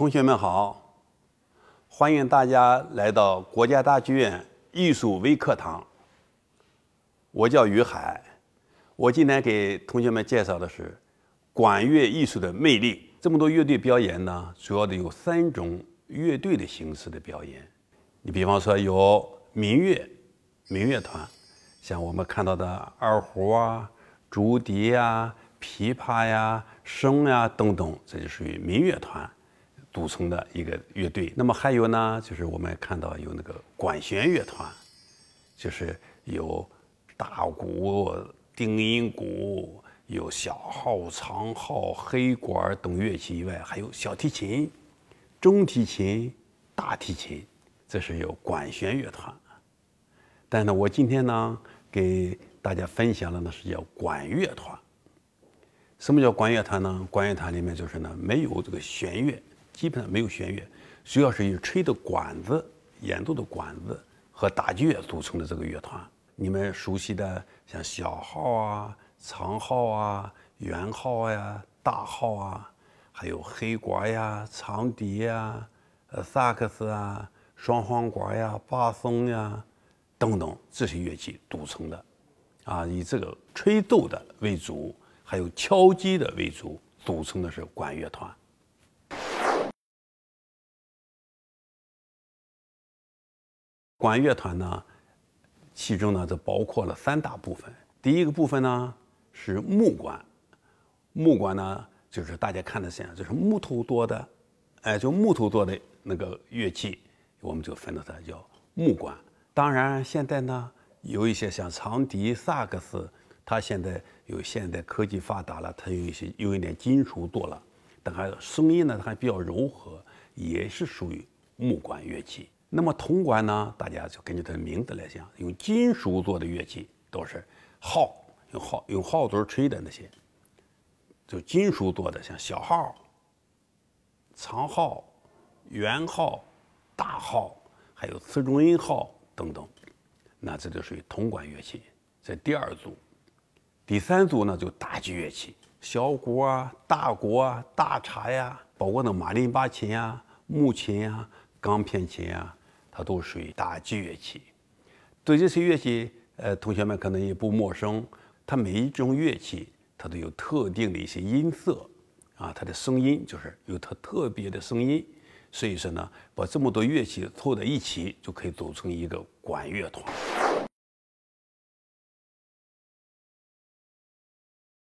同学们好，欢迎大家来到国家大剧院艺术微课堂。我叫于海，我今天给同学们介绍的是管乐艺术的魅力。这么多乐队表演呢，主要的有三种乐队的形式的表演。你比方说有民乐、民乐团，像我们看到的二胡啊、竹笛呀、琵琶呀、笙呀等等，这就属于民乐团组成的一个乐队。那么还有呢，就是我们看到有那个管弦乐团，就是有大鼓、定音鼓，有小号、长号、黑管等乐器以外，还有小提琴、中提琴、大提琴。这是有管弦乐团，但呢，我今天呢给大家分享的呢是叫管乐团。什么叫管乐团呢？管乐团里面就是呢没有这个弦乐，基本上没有弦乐，主要是以吹的管子、演奏的管子和打击乐组成的这个乐团。你们熟悉的像小号啊、长号啊、圆号呀、大号啊，还有黑管呀、长笛呀、萨克斯啊。双簧管呀、巴松呀等等这些乐器组成的，啊，以这个吹奏的为主，还有敲击的为主，组成的是管乐团。管乐团呢，其中呢，就包括了三大部分。第一个部分呢是木管，木管呢就是大家看的像，就是木头做的，哎，就木头做的那个乐器。我们就分到它叫木管。当然，现在呢有一些像长笛、萨克斯，它现在有现代科技发达了，它有一些有一点金属做了，但还声音呢还比较柔和，也是属于木管乐器。那么铜管呢，大家就根据它的名字来讲，用金属做的乐器都是号，用号用号嘴吹的那些，就金属做的，像小号、长号、圆号。大号，还有次中音号等等，那这就属于铜管乐器。这第二组，第三组呢就打击乐器，小鼓啊、大鼓啊、大镲呀，包括那马林巴琴呀、木琴呀、钢片琴呀，都属于打击乐器。对这些乐器，呃，同学们可能也不陌生。它每一种乐器，它都有特定的一些音色，啊，它的声音就是有它特别的声音。所以说呢，把这么多乐器凑在一起，就可以组成一个管乐团。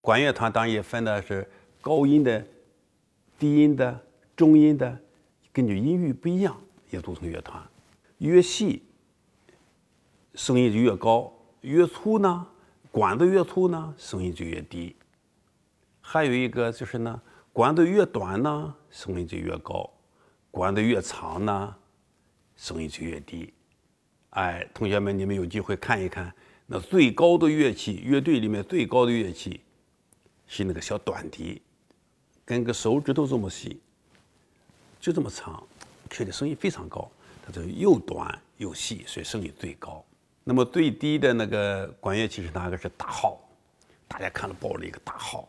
管乐团当然也分的是高音的、低音的、中音的，根据音域不一样，也组成乐团。越细，声音就越高；越粗呢，管子越粗呢，声音就越低。还有一个就是呢，管子越短呢，声音就越高。管子越长呢，声音就越低。哎，同学们，你们有机会看一看，那最高的乐器，乐队里面最高的乐器是那个小短笛，跟个手指头这么细，就这么长，吹的声音非常高。它就又短又细，所以声音最高。那么最低的那个管乐器是哪个？是大号。大家看了抱着一个大号，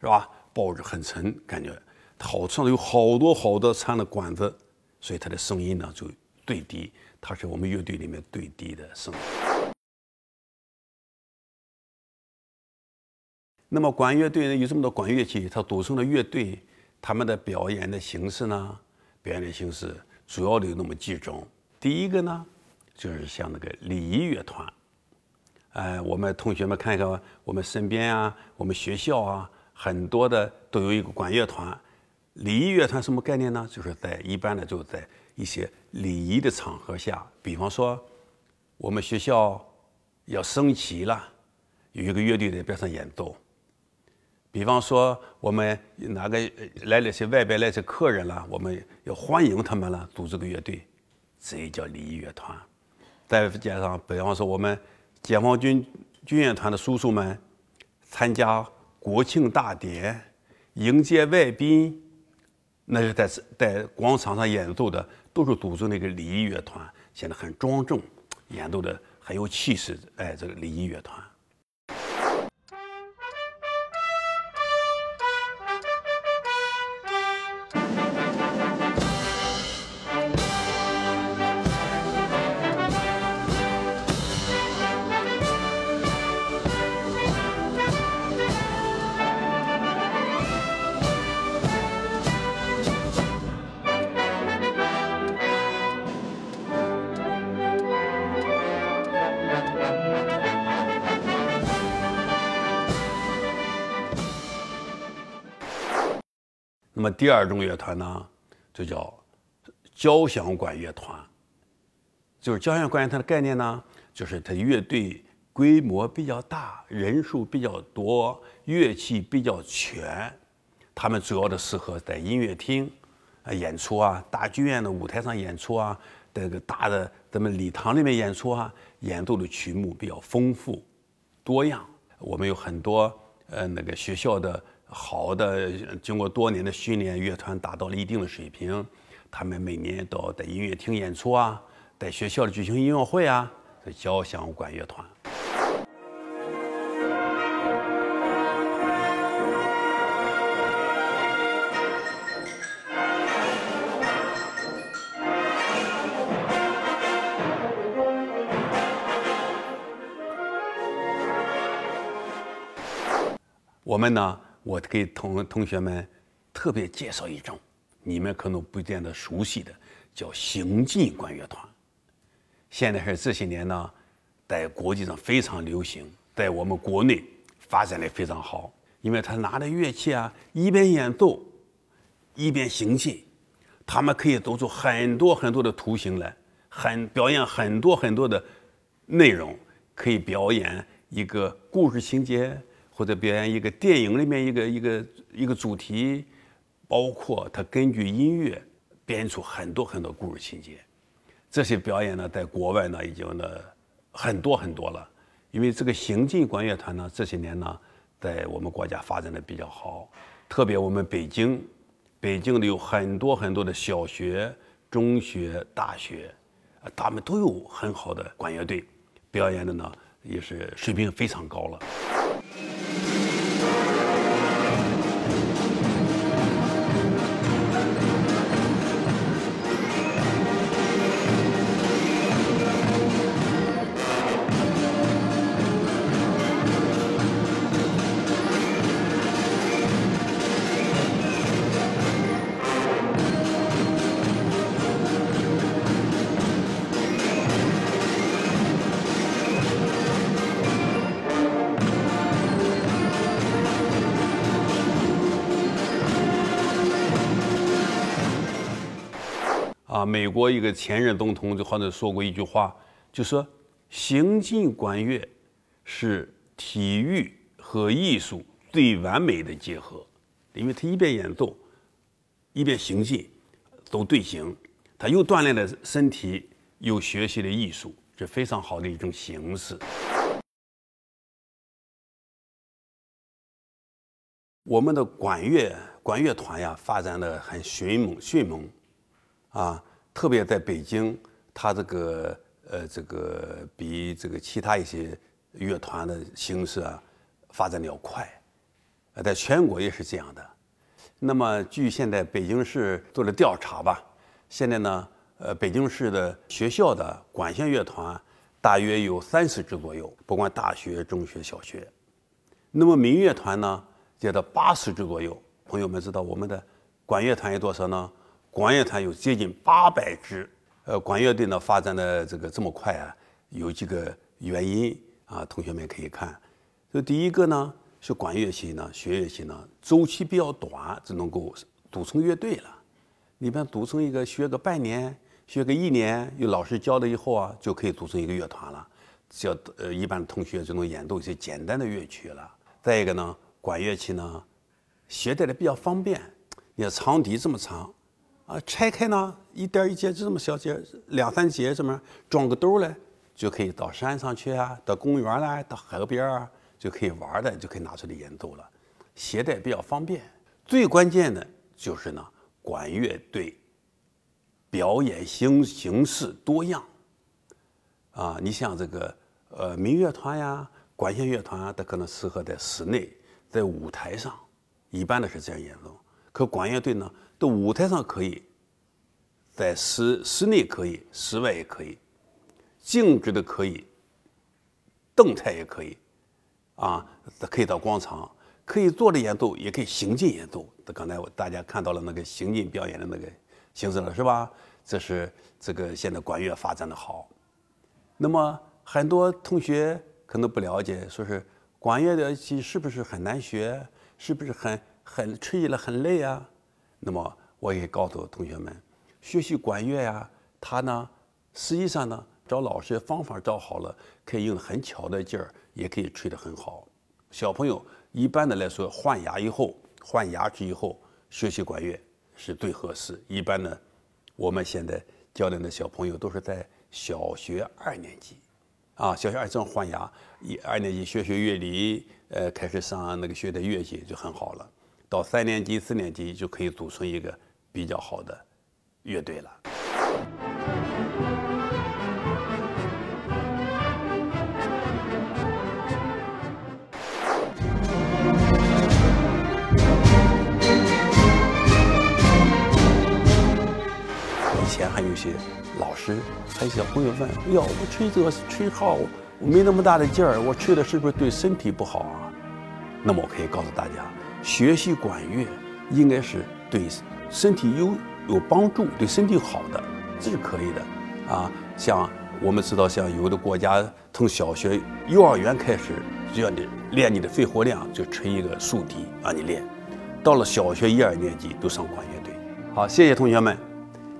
是吧？抱着很沉，感觉。好上有好多好多长的管子，所以它的声音呢就最低，它是我们乐队里面最低的声音。那么管乐队呢有这么多管乐器，它组成的乐队，他们的表演的形式呢，表演的形式主要的有那么几种。第一个呢，就是像那个礼仪乐团，哎，我们同学们看一看我们身边啊，我们学校啊，很多的都有一个管乐团。礼仪乐团什么概念呢？就是在一般的就在一些礼仪的场合下，比方说我们学校要升旗了，有一个乐队在边上演奏；比方说我们哪个来了些外边来些客人了，我们要欢迎他们了，组织个乐队，这叫礼仪乐团。再加上，比方说我们解放军军乐团的叔叔们参加国庆大典，迎接外宾。那是在在广场上演奏的，都是组织那个礼仪乐团，显得很庄重，演奏的很有气势。哎，这个礼仪乐团。那么第二种乐团呢，就叫交响管乐团。就是交响管乐团的概念呢，就是它乐队规模比较大，人数比较多，乐器比较全。他们主要的适合在音乐厅啊演出啊，大剧院的舞台上演出啊，这个大的咱们礼堂里面演出啊，演奏的曲目比较丰富多样。我们有很多呃那个学校的。好的，经过多年的训练，乐团达到了一定的水平。他们每年都要在音乐厅演出啊，在学校里举行音乐会啊，这交响管乐团。我们呢？我给同同学们特别介绍一种，你们可能不见得熟悉的，叫行进管乐团。现在是这些年呢，在国际上非常流行，在我们国内发展的非常好。因为他拿着乐器啊，一边演奏，一边行进，他们可以做出很多很多的图形来，很表演很多很多的内容，可以表演一个故事情节。或者表演一个电影里面一个一个一个主题，包括他根据音乐编出很多很多故事情节。这些表演呢，在国外呢已经呢很多很多了。因为这个行进管乐团呢，这些年呢在我们国家发展的比较好。特别我们北京，北京里有很多很多的小学、中学、大学，他们都有很好的管乐队，表演的呢也是水平非常高了。美国一个前任总统就好像说过一句话，就说行进管乐是体育和艺术最完美的结合，因为他一边演奏，一边行进，走队形，他又锻炼了身体，又学习了艺术，这非常好的一种形式。我们的管乐管乐团呀，发展的很迅猛迅猛。啊，特别在北京，它这个呃，这个比这个其他一些乐团的形式啊，发展的要快，呃，在全国也是这样的。那么，据现在北京市做的调查吧，现在呢，呃，北京市的学校的管弦乐团大约有三十支左右，不管大学、中学、小学。那么民乐团呢，就到八十支左右。朋友们知道我们的管乐团有多少呢？管乐团有接近八百支，呃，管乐队呢发展的这个这么快啊，有几个原因啊，同学们可以看。这第一个呢是管乐器呢，学乐器呢周期比较短，就能够组成乐队了。你们组成一个学个半年，学个一年，有老师教了以后啊，就可以组成一个乐团了。只要呃一般同学就能演奏一些简单的乐曲了。再一个呢，管乐器呢携带的比较方便，你看长笛这么长。啊，拆开呢，一点一节就这么小节，两三节，这么装个兜嘞，就可以到山上去啊，到公园啦，到河边啊，就可以玩的，就可以拿出来演奏了，携带比较方便。最关键的就是呢，管乐队表演形形式多样。啊，你像这个呃民乐团呀、管弦乐团啊，它可能适合在室内，在舞台上，一般的是这样演奏。可管乐队呢？到舞台上可以，在室室内可以，室外也可以，静止的可以，动态也可以，啊，可以到广场，可以坐着演奏，也可以行进演奏。刚才我大家看到了那个行进表演的那个形式了，是吧？这是这个现在管乐发展的好。那么很多同学可能不了解，说是管乐的器是不是很难学？是不是很很吃力了，很累啊？那么我也告诉同学们，学习管乐呀，他呢，实际上呢，找老师方法找好了，可以用很巧的劲儿，也可以吹得很好。小朋友一般的来说，换牙以后，换牙齿以后学习管乐是最合适。一般呢，我们现在教练的小朋友都是在小学二年级，啊，小学二正换牙，一二年级学学乐理，呃，开始上那个学的乐器就很好了。到三年级、四年级就可以组成一个比较好的乐队了。以前还有一些老师，还有小朋友问：“哎呦，我吹这个吹号，我没那么大的劲儿，我吹的是不是对身体不好啊？”那么我可以告诉大家。学习管乐应该是对身体有有帮助、对身体好的，这是可以的啊。像我们知道，像有的国家从小学、幼儿园开始就要你练你的肺活量，就吹一个竖笛让你练。到了小学一二年级都上管乐队。好，谢谢同学们，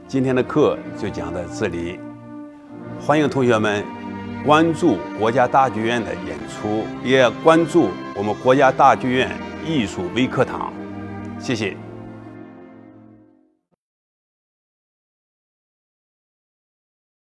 今天的课就讲到这里。欢迎同学们关注国家大剧院的演出，也关注我们国家大剧院。艺术微课堂，谢谢。